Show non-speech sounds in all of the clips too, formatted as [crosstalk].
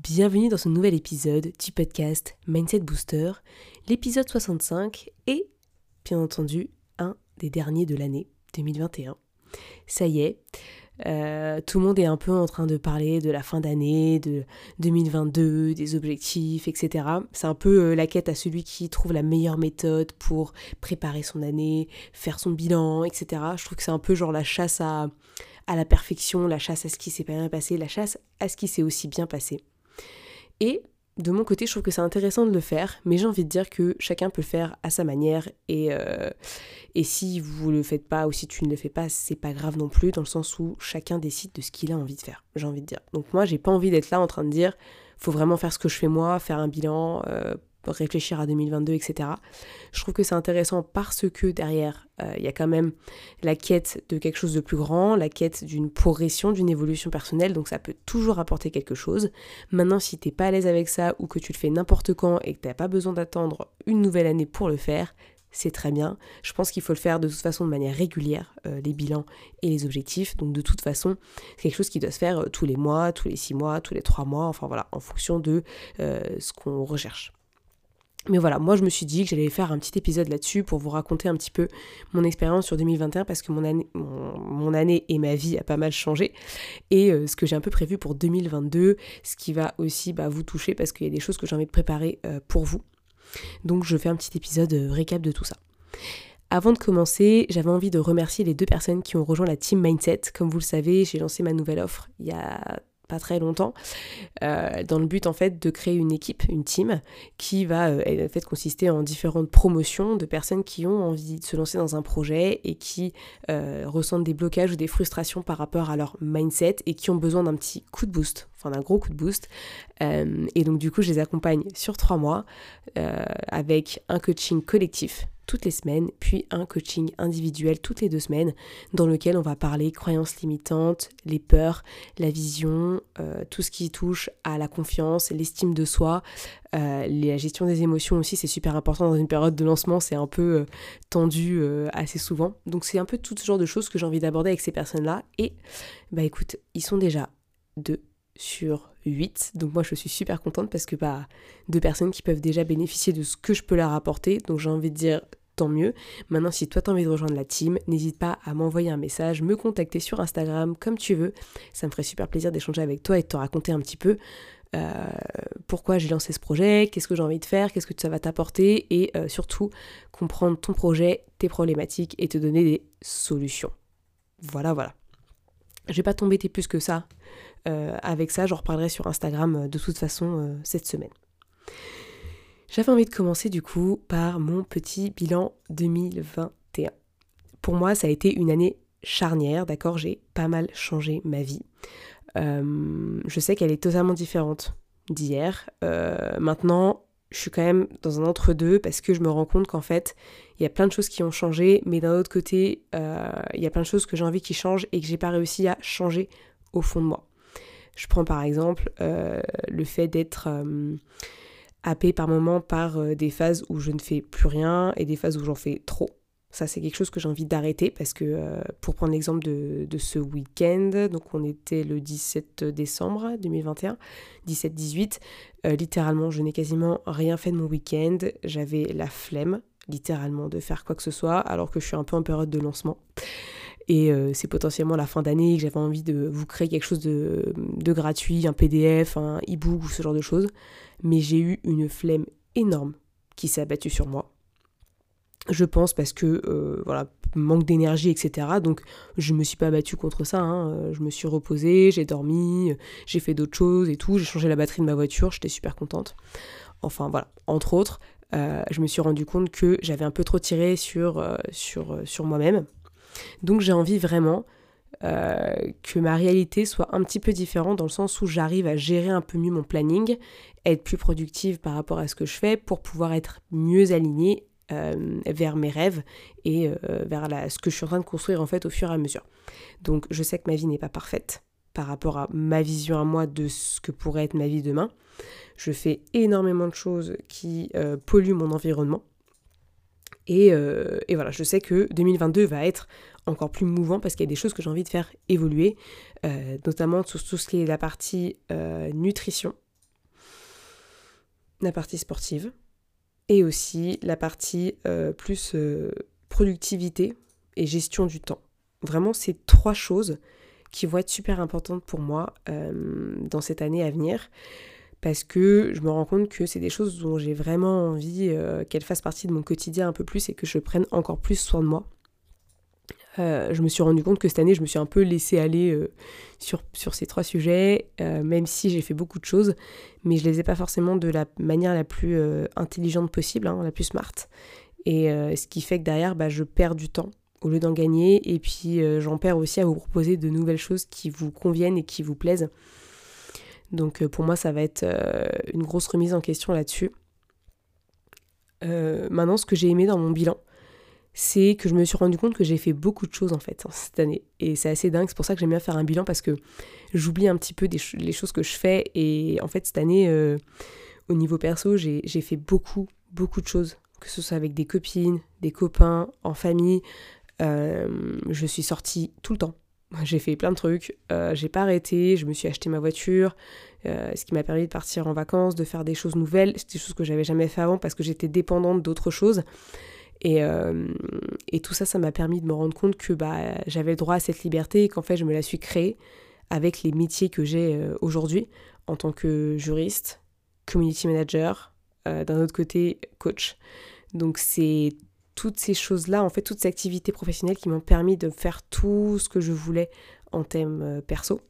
Bienvenue dans ce nouvel épisode du podcast Mindset Booster, l'épisode 65 et bien entendu un des derniers de l'année 2021. Ça y est, euh, tout le monde est un peu en train de parler de la fin d'année, de 2022, des objectifs, etc. C'est un peu euh, la quête à celui qui trouve la meilleure méthode pour préparer son année, faire son bilan, etc. Je trouve que c'est un peu genre la chasse à, la perfection, la chasse à ce qui s'est bien passé, la chasse à ce qui s'est aussi bien passé. Et de mon côté, je trouve que c'est intéressant de le faire, mais j'ai envie de dire que chacun peut le faire à sa manière. Et, euh, et si vous le faites pas ou si tu ne le fais pas, c'est pas grave non plus, dans le sens où chacun décide de ce qu'il a envie de faire, j'ai envie de dire. Donc moi, j'ai pas envie d'être là en train de dire, faut vraiment faire ce que je fais moi, faire un bilan, euh, réfléchir à 2022, etc. Je trouve que c'est intéressant parce que derrière, euh, il y a quand même la quête de quelque chose de plus grand, la quête d'une progression, d'une évolution personnelle, donc ça peut toujours apporter quelque chose. Maintenant, si t'es pas à l'aise avec ça ou que tu le fais n'importe quand et que t'as pas besoin d'attendre une nouvelle année pour le faire, c'est très bien. Je pense qu'il faut le faire de toute façon de manière régulière, euh, les bilans et les objectifs. Donc de toute façon, c'est quelque chose qui doit se faire euh, tous les mois, tous les six mois, tous les trois mois, enfin voilà, en fonction de ce qu'on recherche. Mais voilà, moi je me suis dit que j'allais faire un petit épisode là-dessus pour vous raconter un petit peu mon expérience sur 2021 parce que mon année, et ma vie a pas mal changé. Et euh, ce que j'ai un peu prévu pour 2022, ce qui va aussi bah, vous toucher parce qu'il y a des choses que j'ai envie de préparer euh, pour vous. Donc je fais un petit épisode euh, récap de tout ça. Avant de commencer, j'avais envie de remercier les deux personnes qui ont rejoint la team Mindset. Comme vous le savez, j'ai lancé ma nouvelle offre il y a pas très longtemps, euh, dans le but en fait de créer une équipe, une team, qui va euh, en fait consister en différentes promotions de personnes qui ont envie de se lancer dans un projet et qui euh, ressentent des blocages ou des frustrations par rapport à leur mindset et qui ont besoin d'un petit coup de boost, enfin d'un gros coup de boost. et donc du coup je les accompagne sur trois mois avec un coaching collectif toutes les semaines, puis un coaching individuel toutes les deux semaines, dans lequel on va parler croyances limitantes, les peurs, la vision, euh, tout ce qui touche à la confiance, l'estime de soi, euh, la gestion des émotions aussi, c'est super important dans une période de lancement, c'est un peu euh, tendu assez souvent. Donc c'est un peu tout ce genre de choses que j'ai envie d'aborder avec ces personnes-là. Et bah écoute, ils sont déjà deux sur 8. Donc moi je suis super contente parce que bah deux personnes qui peuvent déjà bénéficier de ce que je peux leur apporter. Donc j'ai envie de dire tant mieux. Maintenant, si toi t'as envie de rejoindre la team, n'hésite pas à m'envoyer un message, me contacter sur Instagram comme tu veux. Ça me ferait super plaisir d'échanger avec toi et de te raconter un petit peu euh, pourquoi j'ai lancé ce projet, qu'est-ce que j'ai envie de faire, qu'est-ce que ça va t'apporter et euh, surtout comprendre ton projet, tes problématiques et te donner des solutions. Voilà, voilà. Je vais pas t'embêter plus que ça euh, avec ça, j'en reparlerai sur Instagram de toute façon cette semaine. J'avais envie de commencer du coup par mon petit bilan 2021. Pour moi, ça a été une année charnière, d'accord J'ai pas mal changé ma vie. Euh, je sais qu'elle est totalement différente d'hier. Euh, maintenant, je suis quand même dans un entre-deux parce que je me rends compte qu'en fait, il y a plein de choses qui ont changé, mais d'un autre côté, euh, il y a plein de choses que j'ai envie qui changent et que j'ai pas réussi à changer au fond de moi. Je prends par exemple le fait d'être happée par moment par euh, des phases où je ne fais plus rien et des phases où j'en fais trop. Ça, c'est quelque chose que j'ai envie d'arrêter parce que, euh, pour prendre l'exemple de, ce week-end, donc on était le 17 décembre 2021, 17-18, euh, littéralement, je n'ai quasiment rien fait de mon week-end. J'avais la flemme, littéralement, de faire quoi que ce soit, alors que je suis un peu en période de lancement. Et c'est potentiellement la fin d'année que j'avais envie de vous créer quelque chose de, de gratuit, un PDF, un e-book ou ce genre de choses mais j'ai eu une flemme énorme qui s'est abattue sur moi. Je pense parce que, euh, voilà, manque d'énergie, etc. Donc, je me suis pas battue contre ça. Hein. Je me suis reposée, j'ai dormi, j'ai fait d'autres choses et tout. J'ai changé la batterie de ma voiture, j'étais super contente. Enfin, voilà. Entre autres, euh, je me suis rendu compte que j'avais un peu trop tiré sur, euh, sur, sur moi-même. Donc, j'ai envie vraiment que ma réalité soit un petit peu différente dans le sens où j'arrive à gérer un peu mieux mon planning, être plus productive par rapport à ce que je fais pour pouvoir être mieux alignée vers mes rêves et vers ce que je suis en train de construire en fait au fur et à mesure. Donc je sais que ma vie n'est pas parfaite par rapport à ma vision à moi de ce que pourrait être ma vie demain. Je fais énormément de choses qui polluent mon environnement euh, et, voilà, je sais que 2022 va être encore plus mouvant parce qu'il y a des choses que j'ai envie de faire évoluer, euh, notamment sur tout ce qui est la partie euh, nutrition, la partie sportive et aussi la partie plus productivité et gestion du temps. Vraiment, ces trois choses qui vont être super importantes pour moi dans cette année à venir parce que je me rends compte que c'est des choses dont j'ai vraiment envie euh, qu'elles fassent partie de mon quotidien un peu plus et que je prenne encore plus soin de moi. Euh, je me suis rendu compte que cette année, je me suis un peu laissée aller euh, sur, ces trois sujets, même si j'ai fait beaucoup de choses, mais je les ai pas forcément de la manière la plus intelligente possible, hein, la plus smart. Et ce qui fait que derrière, bah, je perds du temps au lieu d'en gagner, et puis j'en perds aussi à vous proposer de nouvelles choses qui vous conviennent et qui vous plaisent. Donc euh, pour moi, ça va être euh, une grosse remise en question là-dessus. Euh, maintenant, ce que j'ai aimé dans mon bilan, c'est que je me suis rendu compte que j'ai fait beaucoup de choses en fait cette année. Et c'est assez dingue, c'est pour ça que j'aime bien faire un bilan parce que j'oublie un petit peu les choses que je fais. Et en fait, cette année, au niveau perso, j'ai fait beaucoup, beaucoup de choses. Que ce soit avec des copines, des copains, en famille. je suis sortie tout le temps. [laughs] J'ai fait plein de trucs, euh, j'ai pas arrêté, je me suis acheté ma voiture, euh, ce qui m'a permis de partir en vacances, de faire des choses nouvelles, des choses que j'avais jamais fait avant parce que j'étais dépendante d'autres choses. Et, euh, et, tout ça, ça m'a permis de me rendre compte que bah, j'avais le droit à cette liberté et qu'en fait, je me la suis créée avec les métiers que j'ai aujourd'hui en tant que juriste, community manager, d'un autre côté, coach. Donc c'est toutes ces choses-là, en fait, toutes ces activités professionnelles qui m'ont permis de faire tout ce que je voulais en thème euh, perso.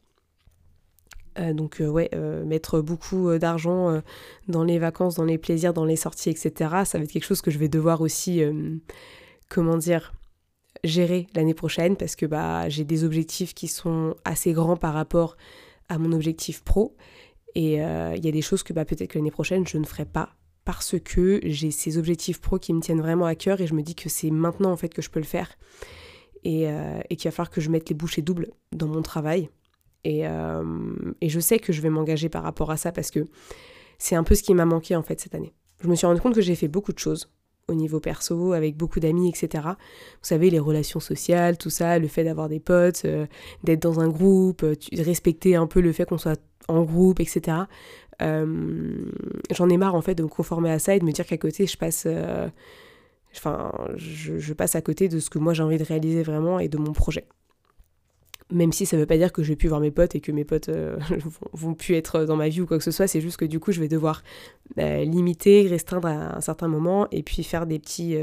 Euh, donc euh, ouais, mettre beaucoup d'argent dans les vacances, dans les plaisirs, dans les sorties, etc. Ça va être quelque chose que je vais devoir aussi, comment dire, gérer l'année prochaine parce que bah, j'ai des objectifs qui sont assez grands par rapport à mon objectif pro. Et il y a des choses que bah, peut-être l'année prochaine je ne ferai pas parce que j'ai ces objectifs pro qui me tiennent vraiment à cœur et je me dis que c'est maintenant en fait que je peux le faire et, euh, qu'il va falloir que je mette les bouchées doubles dans mon travail. Euh, et, je sais que je vais m'engager par rapport à ça parce que c'est un peu ce qui m'a manqué en fait cette année. Je me suis rendu compte que j'ai fait beaucoup de choses au niveau perso, avec beaucoup d'amis, etc. Vous savez, les relations sociales, tout ça, le fait d'avoir des potes, euh, d'être dans un groupe, respecter un peu le fait qu'on soit en groupe, etc. Euh, j'en ai marre en fait de me conformer à ça et de me dire qu'à côté je passe euh, enfin je, passe à côté de ce que moi j'ai envie de réaliser vraiment et de mon projet même si ça veut pas dire que je vais plus voir mes potes et que mes potes euh, [laughs] vont, plus être dans ma vie ou quoi que ce soit, c'est juste que du coup je vais devoir limiter, restreindre à un certain moment et puis faire des petits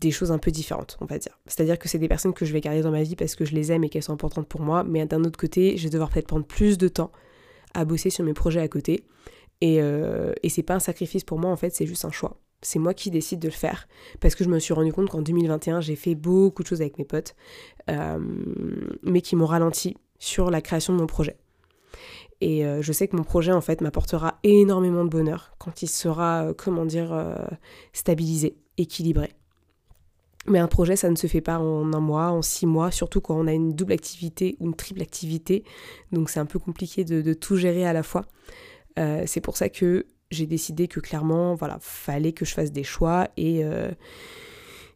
des, choses un peu différentes, on va dire. C'est-à-dire que c'est des personnes que je vais garder dans ma vie parce que je les aime et qu'elles sont importantes pour moi, mais d'un autre côté, je vais devoir peut-être prendre plus de temps à bosser sur mes projets à côté. Et, euh, et c'est pas un sacrifice pour moi, en fait, c'est juste un choix. C'est moi qui décide de le faire parce que je me suis rendu compte qu'en 2021, j'ai fait beaucoup de choses avec mes potes, euh, mais qui m'ont ralenti sur la création de mon projet. Et euh, je sais que mon projet, en fait, m'apportera énormément de bonheur quand il sera, comment dire, stabilisé, équilibré. Mais un projet, ça ne se fait pas en un mois, en six mois, surtout quand on a une double activité ou une triple activité. Donc c'est un peu compliqué de, tout gérer à la fois. Euh, c'est pour ça que j'ai décidé que clairement, voilà, fallait que je fasse des choix et, euh,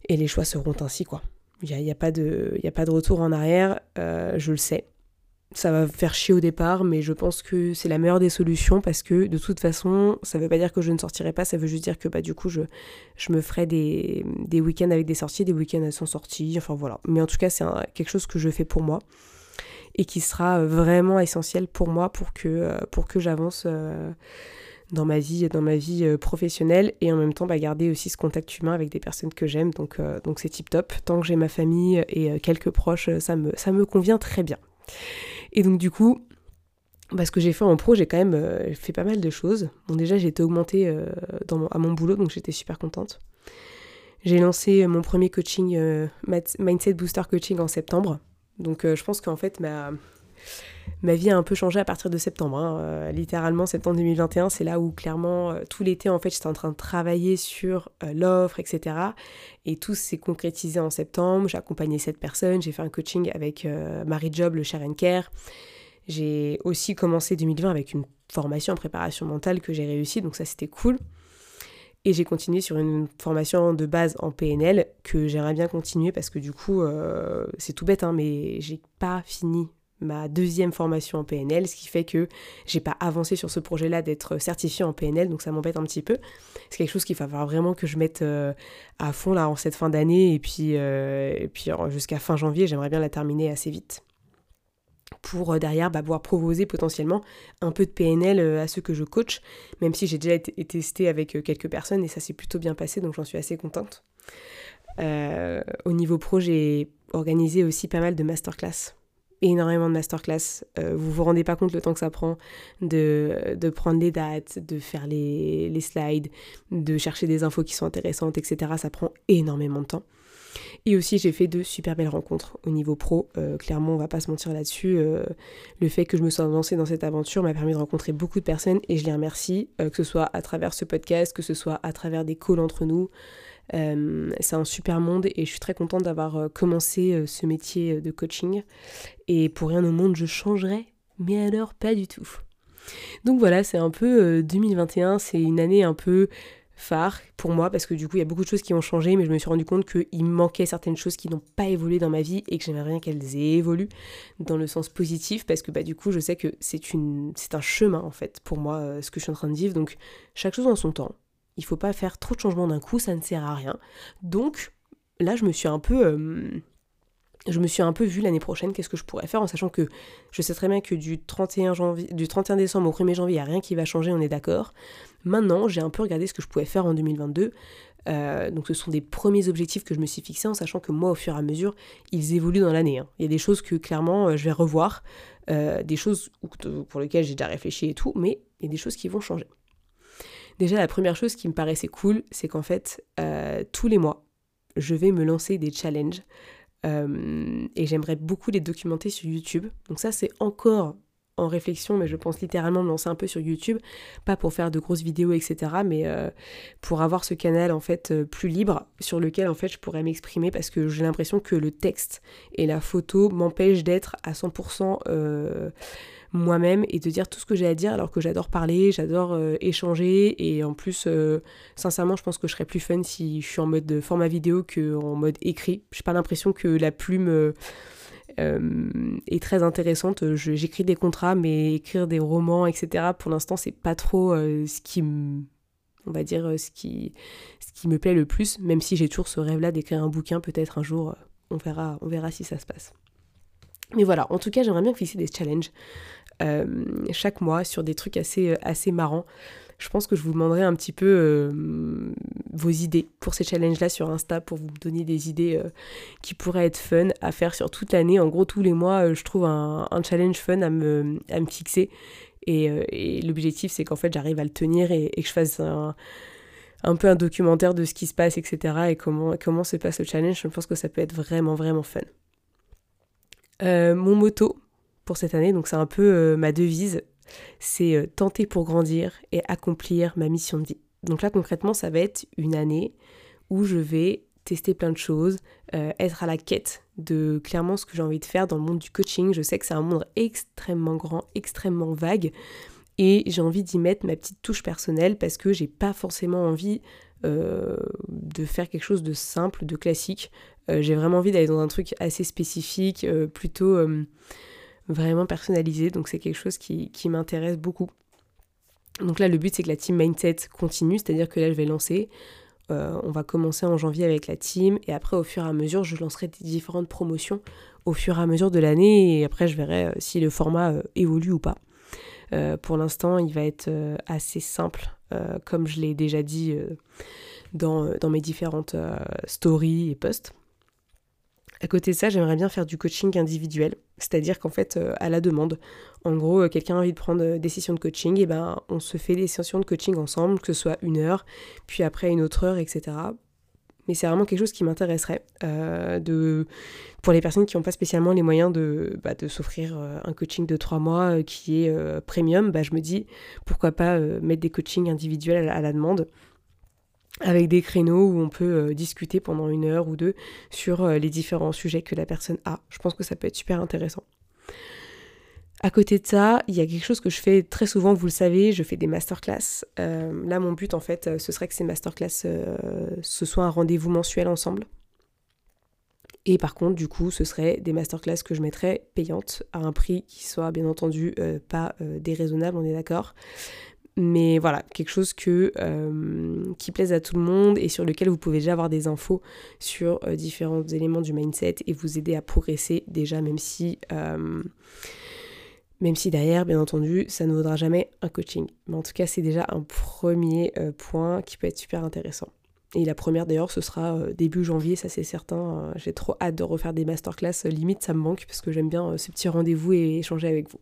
et les choix seront ainsi, quoi. Il n'y a, a, pas de, a pas de retour en arrière, euh, je le sais ça va faire chier au départ, mais je pense que c'est la meilleure des solutions parce que de toute façon, ça veut pas dire que je ne sortirai pas, ça veut juste dire que bah, du coup, je, je me ferai des, des week-ends avec des sorties, des week-ends sans sortie, enfin voilà. Mais en tout cas, c'est quelque chose que je fais pour moi et qui sera vraiment essentiel pour moi pour que, euh, pour que j'avance dans ma vie, dans ma vie euh, professionnelle et en même temps bah, garder aussi ce contact humain avec des personnes que j'aime. Donc donc c'est tip top. Tant que j'ai ma famille et quelques proches, ça me, ça me convient très bien. Et donc du coup, bah, ce que j'ai fait en pro, j'ai quand même euh, fait pas mal de choses. Bon déjà j'ai été augmentée euh, dans à mon boulot, donc j'étais super contente. J'ai lancé mon premier coaching, Mindset Booster Coaching en septembre. Donc je pense qu'en fait, ma, ma vie a un peu changé à partir de septembre. Hein. Euh, littéralement, septembre 2021, c'est là où clairement, euh, tout l'été, en fait, j'étais en train de travailler sur euh, l'offre, etc. Et tout s'est concrétisé en septembre. J'ai accompagné cette personne, j'ai fait un coaching avec Marie Job, le Share and Care. J'ai aussi commencé 2020 avec une formation en préparation mentale que j'ai réussi, donc ça c'était cool. Et j'ai continué sur une formation de base en PNL que j'aimerais bien continuer parce que du coup, c'est tout bête, hein, mais j'ai pas fini ma deuxième formation en PNL, ce qui fait que j'ai pas avancé sur ce projet-là d'être certifié en PNL, donc ça m'embête un petit peu. C'est quelque chose qu'il va falloir vraiment que je mette euh, à fond là en cette fin d'année et puis, euh, puis jusqu'à fin janvier, j'aimerais bien la terminer assez vite pour euh, derrière bah, pouvoir proposer potentiellement un peu de PNL à ceux que je coach, même si j'ai déjà été testé avec quelques personnes et ça s'est plutôt bien passé, donc j'en suis assez contente. au niveau pro, j'ai organisé aussi pas mal de masterclass énormément de masterclass. Euh, vous vous rendez pas compte le temps que ça prend de, de prendre les dates, de faire les, les, slides, de chercher des infos qui sont intéressantes, etc. Ça prend énormément de temps. Et aussi, j'ai fait de super belles rencontres au niveau pro. Euh, clairement, on va pas se mentir là-dessus. Euh, le fait que je me sois lancée dans cette aventure m'a permis de rencontrer beaucoup de personnes et je les remercie, que ce soit à travers ce podcast, que ce soit à travers des calls entre nous, euh, c'est un super monde et je suis très contente d'avoir euh, commencé euh, ce métier de coaching. Et pour rien au monde, je changerais, mais alors pas du tout. Donc voilà, c'est un peu 2021, c'est une année un peu phare pour moi parce que du coup il y a beaucoup de choses qui ont changé mais je me suis rendu compte qu'il manquait certaines choses qui n'ont pas évolué dans ma vie et que j'aimerais rien qu'elles évolué dans le sens positif parce que bah du coup je sais que c'est une c'est un chemin en fait pour moi ce que je suis en train de vivre donc chaque chose en son temps il faut pas faire trop de changements d'un coup, ça ne sert à rien. Donc là, je me suis un peu, euh, je me suis un peu vu l'année prochaine qu'est-ce que je pourrais faire en sachant que je sais très bien que du 31 janvier, du 31 décembre au 1er janvier, il n'y a rien qui va changer, on est d'accord. Maintenant, j'ai un peu regardé ce que je pouvais faire en 2022. Euh, donc ce sont des premiers objectifs que je me suis fixés en sachant que moi au fur et à mesure ils évoluent dans l'année. Hein. Il y a des choses que clairement euh, je vais revoir, des choses pour lesquelles j'ai déjà réfléchi et tout, mais il y a des choses qui vont changer. Déjà, la première chose qui me paraissait cool, c'est qu'en fait, euh, tous les mois, je vais me lancer des challenges. Euh, et j'aimerais beaucoup les documenter sur YouTube. Donc ça, c'est encore en réflexion, mais je pense littéralement me lancer un peu sur YouTube, pas pour faire de grosses vidéos, etc., mais euh, pour avoir ce canal en fait plus libre sur lequel en fait je pourrais m'exprimer parce que j'ai l'impression que le texte et la photo m'empêchent d'être à 100% moi-même et de dire tout ce que j'ai à dire alors que j'adore parler, j'adore euh, échanger et en plus euh, sincèrement je pense que je serais plus fun si je suis en mode format vidéo que en mode écrit. J'ai pas l'impression que la plume euh, est très intéressante. J'écris des contrats mais écrire des romans etc pour l'instant c'est pas trop ce qui me on va dire ce qui, ce qui me plaît le plus, même si j'ai toujours ce rêve-là d'écrire un bouquin, peut-être un jour, on verra, on verra si ça se passe. Mais voilà, en tout cas, j'aimerais bien fixer des challenges chaque mois sur des trucs assez, euh, assez marrants. Je pense que je vous demanderai un petit peu euh, vos idées pour ces challenges-là sur Insta pour vous donner des idées qui pourraient être fun à faire sur toute l'année. En gros, tous les mois, je trouve un, challenge fun à me, à me fixer. Et, l'objectif, c'est qu'en fait, j'arrive à le tenir et, que je fasse un, un, peu un documentaire de ce qui se passe, etc. Et comment, comment se passe le challenge. Je pense que ça peut être vraiment, vraiment fun. mon moto pour cette année, donc c'est un peu euh, ma devise, c'est euh, tenter pour grandir et accomplir ma mission de vie. Donc là concrètement ça va être une année où je vais tester plein de choses, euh, être à la quête de clairement ce que j'ai envie de faire dans le monde du coaching. Je sais que c'est un monde extrêmement grand, extrêmement vague, et j'ai envie d'y mettre ma petite touche personnelle parce que j'ai pas forcément envie de faire quelque chose de simple, de classique. j'ai vraiment envie d'aller dans un truc assez spécifique, plutôt vraiment personnalisé. Donc c'est quelque chose qui, m'intéresse beaucoup. Donc là, le but, c'est que la team Mindset continue, c'est-à-dire que là, je vais lancer. Euh, on va commencer en janvier avec la team et après, au fur et à mesure, je lancerai différentes promotions au fur et à mesure de l'année et après, je verrai euh, si le format euh, évolue ou pas. pour l'instant, il va être assez simple, comme je l'ai déjà dit dans, mes différentes stories et posts. À côté de ça, j'aimerais bien faire du coaching individuel, c'est-à-dire qu'en fait, euh, à la demande, en gros, euh, quelqu'un a envie de prendre euh, des sessions de coaching, et ben on se fait des sessions de coaching ensemble, que ce soit une heure, puis après une autre heure, etc. mais c'est vraiment quelque chose qui m'intéresserait de pour les personnes qui n'ont pas spécialement les moyens de, bah, de s'offrir un coaching de trois mois qui est premium, bah, je me dis pourquoi pas mettre des coachings individuels à la demande avec des créneaux où on peut euh, discuter pendant une heure ou deux sur euh, les différents sujets que la personne a. Je pense que ça peut être super intéressant. À côté de ça, il y a quelque chose que je fais très souvent, vous le savez, je fais des masterclass. Euh, là, mon but, en fait, ce serait que ces masterclass, ce soit un rendez-vous mensuel ensemble. Et par contre, du coup, ce serait des masterclass que je mettrais payantes à un prix qui soit, bien entendu, pas déraisonnable, on est d'accord, mais voilà, quelque chose euh, qui plaise à tout le monde et sur lequel vous pouvez déjà avoir des infos sur euh, différents éléments du mindset et vous aider à progresser déjà, même si, euh, même si derrière, bien entendu, ça ne vaudra jamais un coaching. Mais en tout cas, c'est déjà un premier point qui peut être super intéressant. Et la première d'ailleurs, ce sera début janvier, ça c'est certain. J'ai trop hâte de refaire des masterclass, limite ça me manque parce que j'aime bien ce petit rendez-vous et échanger avec vous.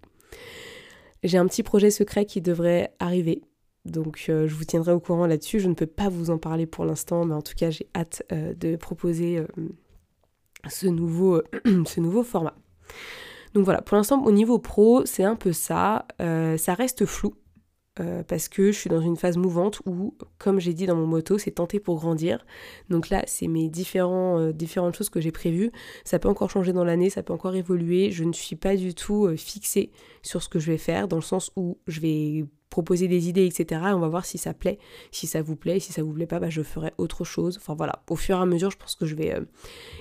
J'ai un petit projet secret qui devrait arriver. Donc euh, je vous tiendrai au courant là-dessus. Je ne peux pas vous en parler pour l'instant, mais en tout cas j'ai hâte euh, de proposer euh, ce, nouveau, [clears throat] ce nouveau format. Donc voilà, pour l'instant au niveau pro, c'est un peu ça. ça reste flou. Euh, parce que je suis dans une phase mouvante où, comme j'ai dit dans mon moto, c'est tenter pour grandir. Donc là, c'est mes euh, différentes choses que j'ai prévues. Ça peut encore changer dans l'année, ça peut encore évoluer. Je ne suis pas du tout euh, fixée sur ce que je vais faire, dans le sens où je vais proposer des idées, etc. Et on va voir si ça plaît. Si ça vous plaît, si ça vous plaît pas, bah, je ferai autre chose. Enfin voilà, au fur et à mesure, je pense que je vais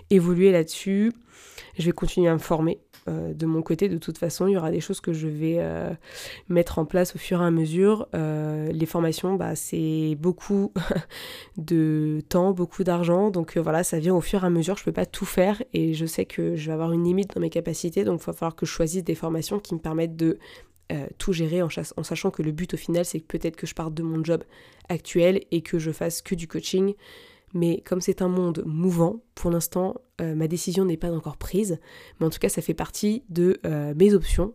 évoluer là-dessus. Je vais continuer à me former euh, de mon côté, de toute façon, il y aura des choses que je vais euh, mettre en place au fur et à mesure. Euh, les formations, bah, c'est beaucoup [laughs] de temps, beaucoup d'argent. Donc voilà, ça vient au fur et à mesure. Je ne peux pas tout faire et je sais que je vais avoir une limite dans mes capacités. Donc il va falloir que je choisisse des formations qui me permettent de tout gérer en, en, sachant que le but au final, c'est que peut-être que je parte de mon job actuel et que je fasse que du coaching mais comme c'est un monde mouvant, pour l'instant, euh, ma décision n'est pas encore prise, mais en tout cas, ça fait partie de euh, mes options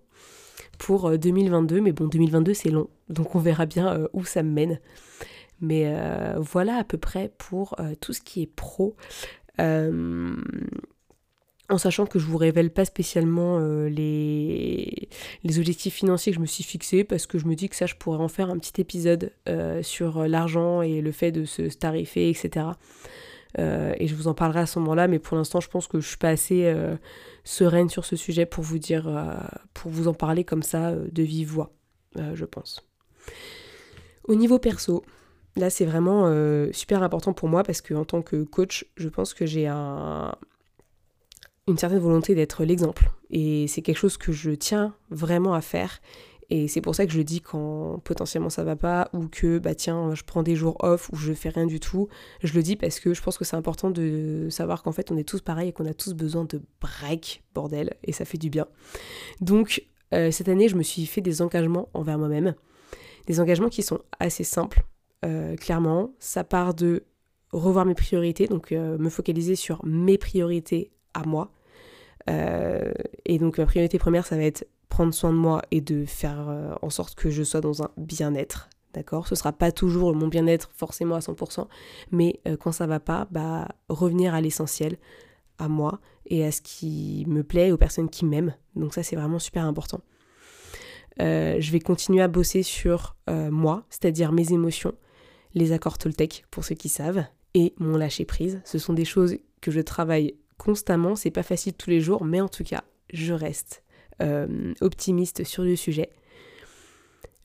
pour 2022, euh, mais bon, 2022 c'est long, donc on verra bien où ça me mène. Mais voilà à peu près pour tout ce qui est pro en sachant que je vous révèle pas spécialement euh, les, objectifs financiers que je me suis fixés parce que je me dis que ça je pourrais en faire un petit épisode euh, sur l'argent et le fait de se tarifer etc euh, et je vous en parlerai à ce moment-là mais pour l'instant je pense que je suis pas assez sereine sur ce sujet pour vous dire pour vous en parler comme ça de vive voix je pense. Au niveau perso là c'est vraiment super important pour moi parce que en tant que coach je pense que j'ai un une certaine volonté d'être l'exemple. Et c'est quelque chose que je tiens vraiment à faire. Et c'est pour ça que je le dis quand potentiellement ça va pas ou que bah tiens je prends des jours off ou je fais rien du tout. Je le dis parce que je pense que c'est important de savoir qu'en fait on est tous pareils et qu'on a tous besoin de break bordel et ça fait du bien. Donc euh, cette année je me suis fait des engagements envers moi-même. Des engagements qui sont assez simples. Euh, clairement, ça part de revoir mes priorités, donc euh, me focaliser sur mes priorités à moi. Euh, et donc ma priorité première, ça va être prendre soin de moi et de faire euh, en sorte que je sois dans un bien-être. D'accord? Ce sera pas toujours mon bien-être forcément à 100%, mais euh, quand ça va pas, bah revenir à l'essentiel, à moi et à ce qui me plaît, aux personnes qui m'aiment. Donc ça c'est vraiment super important. je vais continuer à bosser sur moi, c'est-à-dire mes émotions, les accords Toltec pour ceux qui savent, et mon lâcher prise. Ce sont des choses que je travaille constamment, c'est pas facile tous les jours, mais en tout cas, je reste euh, optimiste sur le sujet.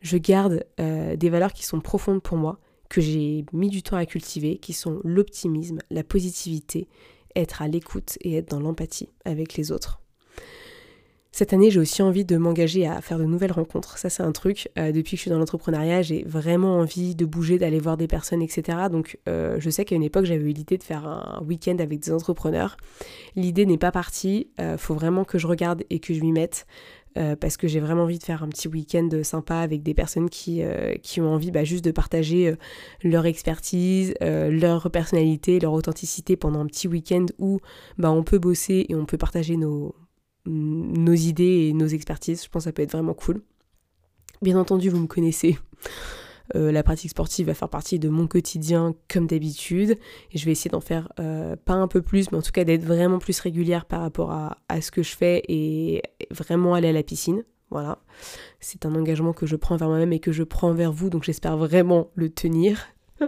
Je garde euh, des valeurs qui sont profondes pour moi, que j'ai mis du temps à cultiver, qui sont l'optimisme, la positivité, être à l'écoute et être dans l'empathie avec les autres. Cette année, j'ai aussi envie de m'engager à faire de nouvelles rencontres. Ça, c'est un truc. Euh, depuis que je suis dans l'entrepreneuriat, j'ai vraiment envie de bouger, d'aller voir des personnes, etc. Donc, euh, je sais qu'à une époque, j'avais eu l'idée de faire un week-end avec des entrepreneurs. L'idée n'est pas partie. Euh, faut vraiment que je regarde et que je m'y mette. parce que j'ai vraiment envie de faire un petit week-end sympa avec des personnes qui, qui ont envie bah, juste de partager leur expertise, leur personnalité, leur authenticité pendant un petit week-end où bah, on peut bosser et on peut partager nos, nos idées et nos expertises. Je pense que ça peut être vraiment cool. Bien entendu, vous me connaissez. [laughs] la pratique sportive va faire partie de mon quotidien comme d'habitude. Et je vais essayer d'en faire pas un peu plus, mais en tout cas d'être vraiment plus régulière par rapport à, à ce que je fais et vraiment aller à la piscine. Voilà. C'est un engagement que je prends vers moi-même et que je prends vers vous, donc j'espère vraiment le tenir. [laughs]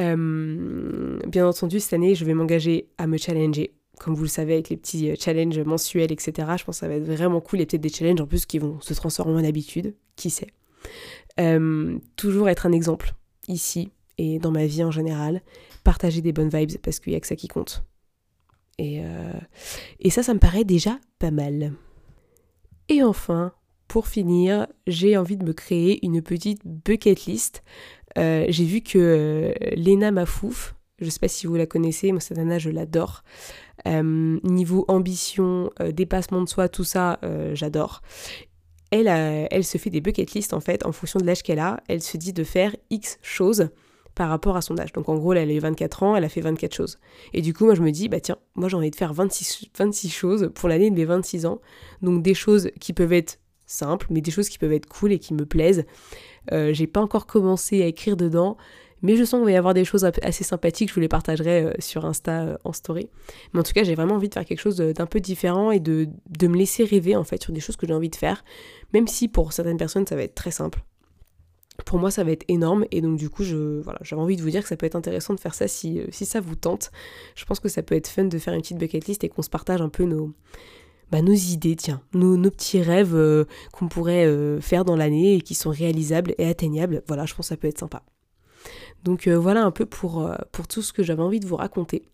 Euh, bien entendu, cette année, je vais m'engager à me challenger. Comme vous le savez, avec les petits euh, challenges mensuels, etc. Je pense que ça va être vraiment cool. Il y a peut-être des challenges en plus qui vont se transformer en habitude. Qui sait euh, Toujours être un exemple ici et dans ma vie en général. Partager des bonnes vibes parce qu'il n'y a que ça qui compte. Et, et ça, ça me paraît déjà pas mal. Et enfin, pour finir, j'ai envie de me créer une petite bucket list. Euh, j'ai vu que euh, Lena Mafouf, je ne sais pas si vous la connaissez, moi cette nana je l'adore. Euh, niveau ambition, dépassement de soi, tout ça, j'adore. Elle, se fait des bucket list en fait en fonction de l'âge qu'elle a. Elle se dit de faire X choses par rapport à son âge. Donc en gros, elle a eu 24 ans, elle a fait 24 choses. Et du coup, moi je me dis, bah tiens, moi j'ai envie de faire 26, 26 choses pour l'année de mes 26 ans. Donc des choses qui peuvent être simples, mais des choses qui peuvent être cool et qui me plaisent. Euh, j'ai pas encore commencé à écrire dedans, mais je sens qu'il va y avoir des choses assez sympathiques, je vous les partagerai euh, sur Insta euh, en story. Mais en tout cas, j'ai vraiment envie de faire quelque chose d'un peu différent et de, de me laisser rêver en fait sur des choses que j'ai envie de faire, même si pour certaines personnes ça va être très simple. Pour moi ça va être énorme et donc du coup je voilà j'avais envie de vous dire que ça peut être intéressant de faire ça si, euh, si ça vous tente. Je pense que ça peut être fun de faire une petite bucket list et qu'on se partage un peu nos bah, nos idées tiens nos, nos petits rêves euh, qu'on pourrait euh, faire dans l'année et qui sont réalisables et atteignables. Voilà je pense que ça peut être sympa donc voilà un peu pour, pour tout ce que j'avais envie de vous raconter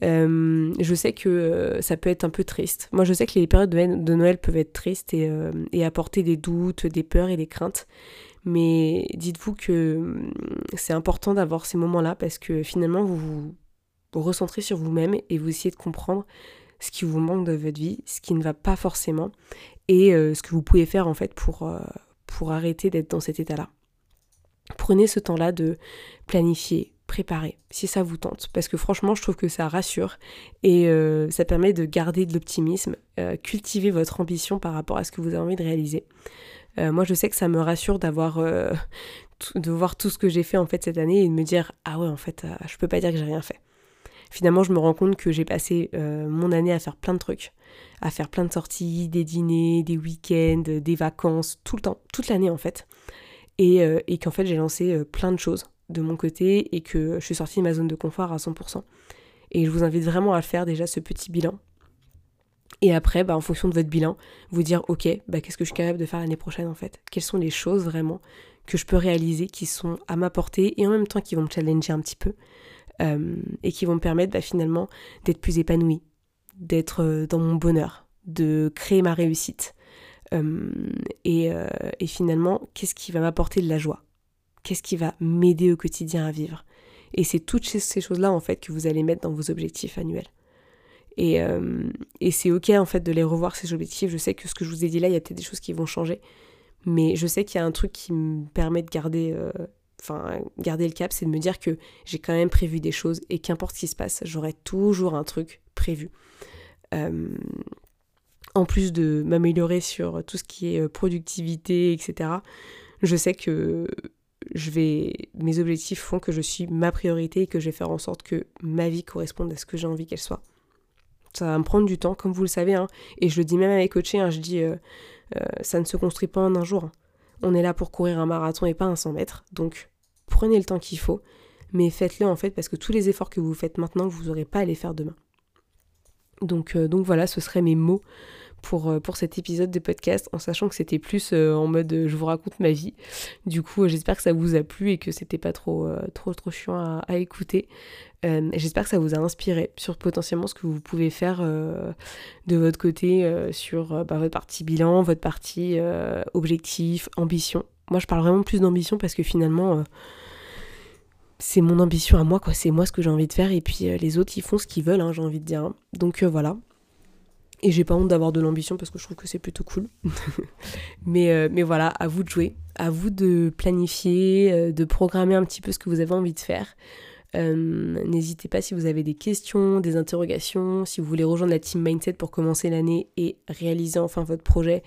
je sais que ça peut être un peu triste. Moi, je sais que les périodes de Noël peuvent être tristes et, apporter des doutes, des peurs et des craintes. Mais dites-vous que hum, c'est important d'avoir ces moments-là parce que finalement vous vous, recentrez sur vous-même et vous essayez de comprendre ce qui vous manque de votre vie, ce qui ne va pas forcément et euh, ce que vous pouvez faire en fait euh, pour arrêter d'être dans cet état-là. Prenez ce temps-là de planifier, préparer, si ça vous tente, parce que franchement je trouve que ça rassure et euh, ça permet de garder de l'optimisme, cultiver votre ambition par rapport à ce que vous avez envie de réaliser. Euh, moi, je sais que ça me rassure euh, [laughs] de voir tout ce que j'ai fait en fait cette année et de me dire ah ouais en fait euh, je peux pas dire que j'ai rien fait. Finalement, je me rends compte que j'ai passé mon année à faire plein de trucs, à faire plein de sorties, des dîners, des week-ends, des vacances, tout le temps, toute l'année en fait. Et, et qu'en fait j'ai lancé plein de choses de mon côté et que je suis sortie de ma zone de confort à 100%. Et je vous invite vraiment à faire déjà ce petit bilan et après, bah, en fonction de votre bilan, vous dire, ok, bah, qu'est-ce que je suis capable de faire l'année prochaine en fait? Quelles sont les choses vraiment que je peux réaliser qui sont à ma portée et en même temps qui vont me challenger un petit peu euh, et qui vont me permettre bah, finalement d'être plus épanouie, d'être euh, dans mon bonheur, de créer ma réussite. Euh, et, et finalement, qu'est-ce qui va m'apporter de la joie? Qu'est-ce qui va m'aider au quotidien à vivre? Et c'est toutes ces choses-là en fait que vous allez mettre dans vos objectifs annuels. Euh, et, c'est ok en fait de les revoir ces objectifs. Je sais que ce que je vous ai dit là, il y a peut-être des choses qui vont changer. Mais je sais qu'il y a un truc qui me permet de garder, euh, garder le cap, c'est de me dire que j'ai quand même prévu des choses et qu'importe ce qui se passe, j'aurai toujours un truc prévu. Euh, en plus de m'améliorer sur tout ce qui est productivité, etc., je sais que je vais, mes objectifs font que je suis ma priorité et que je vais faire en sorte que ma vie corresponde à ce que j'ai envie qu'elle soit. Ça va me prendre du temps, comme vous le savez. Hein. Et je le dis même avec coachés, hein, je dis, euh, euh, ça ne se construit pas en un jour. Hein. On est là pour courir un marathon et pas un 100 mètres. Donc, prenez le temps qu'il faut. Mais faites-le en fait parce que tous les efforts que vous faites maintenant, vous n'aurez pas à les faire demain. Donc, euh, donc voilà, ce seraient mes mots pour, euh, pour cet épisode de podcast, en sachant que c'était plus euh, en mode je vous raconte ma vie. Du coup, j'espère que ça vous a plu et que c'était pas trop, trop, trop chiant à, écouter. j'espère que ça vous a inspiré sur potentiellement ce que vous pouvez faire de votre côté sur bah, votre partie bilan, votre partie objectif, ambition. Moi, je parle vraiment plus d'ambition parce que finalement c'est mon ambition à moi, quoi. C'est moi ce que j'ai envie de faire, et puis les autres, ils font ce qu'ils veulent, hein, j'ai envie de dire. Donc voilà. Et j'ai pas honte d'avoir de l'ambition parce que je trouve que c'est plutôt cool. [laughs] mais, euh, mais voilà, à vous de jouer, à vous de planifier, euh, de programmer un petit peu ce que vous avez envie de faire. Euh, n'hésitez pas si vous avez des questions, des interrogations, si vous voulez rejoindre la team Mindset pour commencer l'année et réaliser enfin votre projet,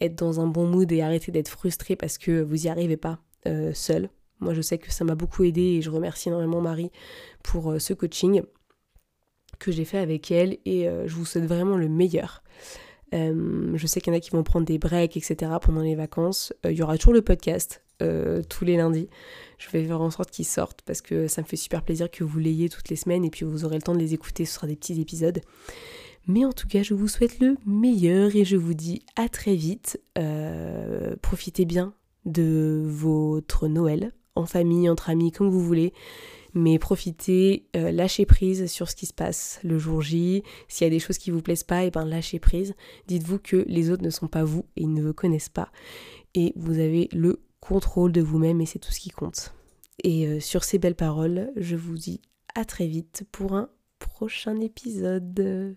être dans un bon mood et arrêter d'être frustré parce que vous n'y arrivez pas. euh, seule. Moi, je sais que ça m'a beaucoup aidé et je remercie énormément Marie pour ce coaching que j'ai fait avec elle et je vous souhaite vraiment le meilleur. je sais qu'il y en a qui vont prendre des breaks, etc. pendant les vacances. Il y aura toujours le podcast tous les lundis. Je vais faire en sorte qu'ils sortent parce que ça me fait super plaisir que vous l'ayez toutes les semaines et puis vous aurez le temps de les écouter. Ce sera des petits épisodes. Mais en tout cas, je vous souhaite le meilleur et je vous dis à très vite. Euh, profitez bien de votre Noël, en famille, entre amis, comme vous voulez. Mais profitez, euh, lâchez prise sur ce qui se passe le jour J. S'il y a des choses qui vous plaisent pas, et eh ben lâchez prise. Dites-vous que les autres ne sont pas vous et ils ne vous connaissent pas. Et vous avez le contrôle de vous-même et c'est tout ce qui compte. Et euh, sur ces belles paroles, je vous dis à très vite pour un prochain épisode.